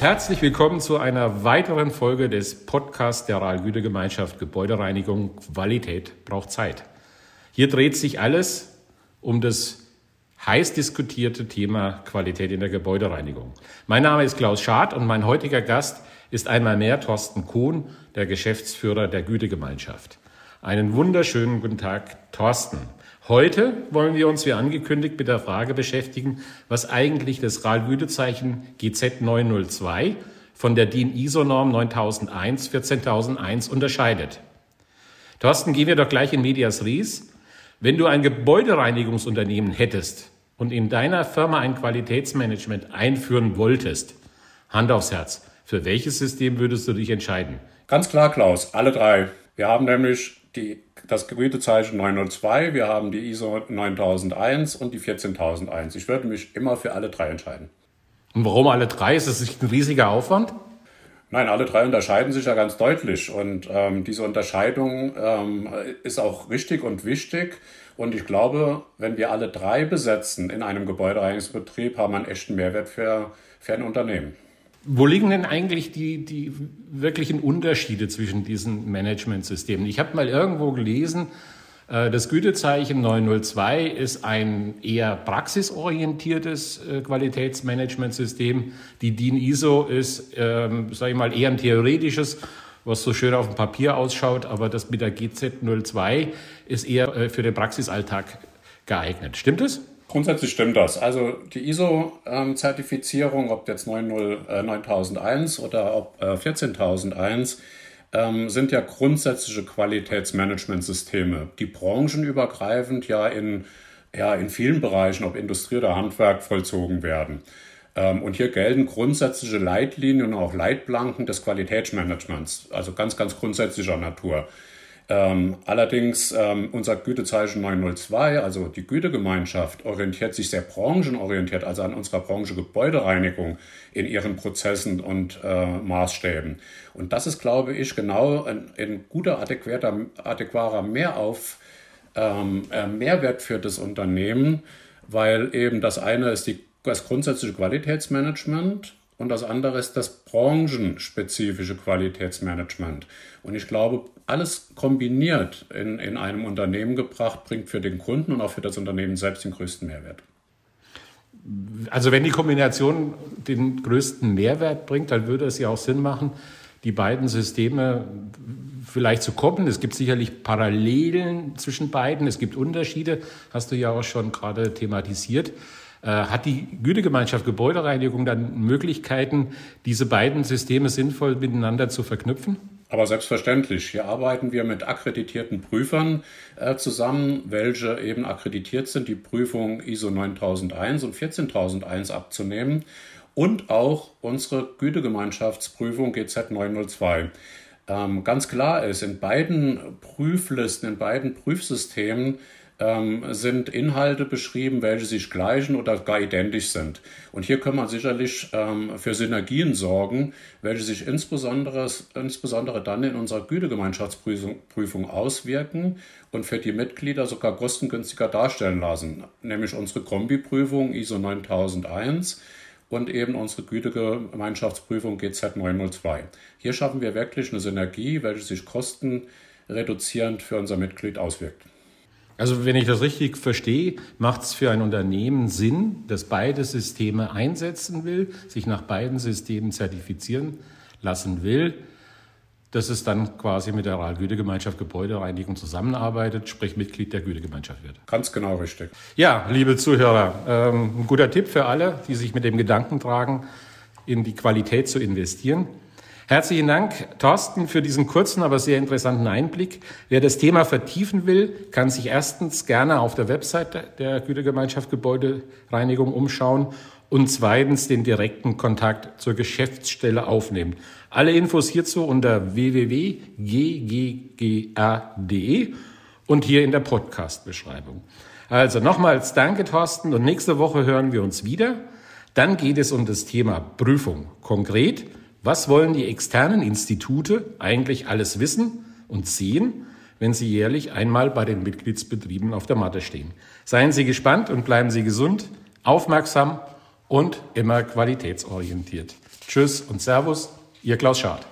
Herzlich willkommen zu einer weiteren Folge des Podcasts der Rahl-Güte-Gemeinschaft Gebäudereinigung. Qualität braucht Zeit. Hier dreht sich alles um das heiß diskutierte Thema Qualität in der Gebäudereinigung. Mein Name ist Klaus Schad und mein heutiger Gast ist einmal mehr Thorsten Kohn, der Geschäftsführer der Gütegemeinschaft. Einen wunderschönen guten Tag, Thorsten. Heute wollen wir uns wie angekündigt mit der Frage beschäftigen, was eigentlich das RAL-Gütezeichen GZ 902 von der DIN ISO-Norm 9001 14001 unterscheidet. Thorsten, gehen wir doch gleich in Medias Res. Wenn du ein Gebäudereinigungsunternehmen hättest und in deiner Firma ein Qualitätsmanagement einführen wolltest, Hand aufs Herz, für welches System würdest du dich entscheiden? Ganz klar, Klaus, alle drei. Wir haben nämlich die, das Gütezeichen 902, wir haben die ISO 9001 und die 14001. Ich würde mich immer für alle drei entscheiden. Und warum alle drei? Ist das nicht ein riesiger Aufwand? Nein, alle drei unterscheiden sich ja ganz deutlich. Und ähm, diese Unterscheidung ähm, ist auch richtig und wichtig. Und ich glaube, wenn wir alle drei besetzen in einem Gebäudereinigungsbetrieb, haben wir einen echten Mehrwert für, für ein Unternehmen. Wo liegen denn eigentlich die, die wirklichen Unterschiede zwischen diesen Managementsystemen? Ich habe mal irgendwo gelesen, äh, das Gütezeichen 902 ist ein eher praxisorientiertes äh, Qualitätsmanagementsystem. Die DIN ISO ist, ähm, sage ich mal, eher ein theoretisches, was so schön auf dem Papier ausschaut, aber das mit der GZ 02 ist eher äh, für den Praxisalltag geeignet. Stimmt es? Grundsätzlich stimmt das. Also die ISO-Zertifizierung, ob jetzt 90, äh, 9001 oder ob äh, 14001, ähm, sind ja grundsätzliche Qualitätsmanagementsysteme, die branchenübergreifend ja in, ja in vielen Bereichen, ob Industrie oder Handwerk, vollzogen werden. Ähm, und hier gelten grundsätzliche Leitlinien und auch Leitplanken des Qualitätsmanagements, also ganz, ganz grundsätzlicher Natur. Ähm, allerdings ähm, unser Gütezeichen 902, also die Gütegemeinschaft, orientiert sich sehr branchenorientiert, also an unserer Branche Gebäudereinigung in ihren Prozessen und äh, Maßstäben. Und das ist, glaube ich, genau ein, ein guter, adäquater, adäquater Mehrauf, ähm, äh, Mehrwert für das Unternehmen, weil eben das eine ist die, das grundsätzliche Qualitätsmanagement und das andere ist das branchenspezifische Qualitätsmanagement. Und ich glaube, alles kombiniert in, in einem Unternehmen gebracht, bringt für den Kunden und auch für das Unternehmen selbst den größten Mehrwert. Also wenn die Kombination den größten Mehrwert bringt, dann würde es ja auch Sinn machen, die beiden Systeme vielleicht zu koppeln. Es gibt sicherlich Parallelen zwischen beiden, es gibt Unterschiede, hast du ja auch schon gerade thematisiert. Äh, hat die Gütegemeinschaft Gebäudereinigung dann Möglichkeiten, diese beiden Systeme sinnvoll miteinander zu verknüpfen? Aber selbstverständlich. Hier arbeiten wir mit akkreditierten Prüfern äh, zusammen, welche eben akkreditiert sind, die Prüfung ISO 9001 und 14001 abzunehmen und auch unsere Gütegemeinschaftsprüfung GZ 902. Ähm, ganz klar ist, in beiden Prüflisten, in beiden Prüfsystemen ähm, sind Inhalte beschrieben, welche sich gleichen oder gar identisch sind. Und hier kann man sicherlich ähm, für Synergien sorgen, welche sich insbesondere, insbesondere dann in unserer Gütegemeinschaftsprüfung auswirken und für die Mitglieder sogar kostengünstiger darstellen lassen, nämlich unsere Kombiprüfung ISO 9001 und eben unsere Gütegemeinschaftsprüfung GZ 902. Hier schaffen wir wirklich eine Synergie, welche sich kostenreduzierend für unser Mitglied auswirkt. Also wenn ich das richtig verstehe, macht es für ein Unternehmen Sinn, das beide Systeme einsetzen will, sich nach beiden Systemen zertifizieren lassen will, dass es dann quasi mit der Rahlgütegemeinschaft Gebäudereinigung zusammenarbeitet, sprich Mitglied der Gütegemeinschaft wird. Ganz genau richtig. Ja, liebe Zuhörer, ähm, ein guter Tipp für alle, die sich mit dem Gedanken tragen, in die Qualität zu investieren. Herzlichen Dank, Thorsten, für diesen kurzen, aber sehr interessanten Einblick. Wer das Thema vertiefen will, kann sich erstens gerne auf der Website der Gütergemeinschaft Gebäudereinigung umschauen und zweitens den direkten Kontakt zur Geschäftsstelle aufnehmen. Alle Infos hierzu unter www.ggga.de und hier in der Podcast-Beschreibung. Also nochmals danke, Thorsten, und nächste Woche hören wir uns wieder. Dann geht es um das Thema Prüfung. Konkret, was wollen die externen Institute eigentlich alles wissen und sehen, wenn sie jährlich einmal bei den Mitgliedsbetrieben auf der Matte stehen? Seien Sie gespannt und bleiben Sie gesund, aufmerksam und immer qualitätsorientiert. Tschüss und Servus, Ihr Klaus Schad.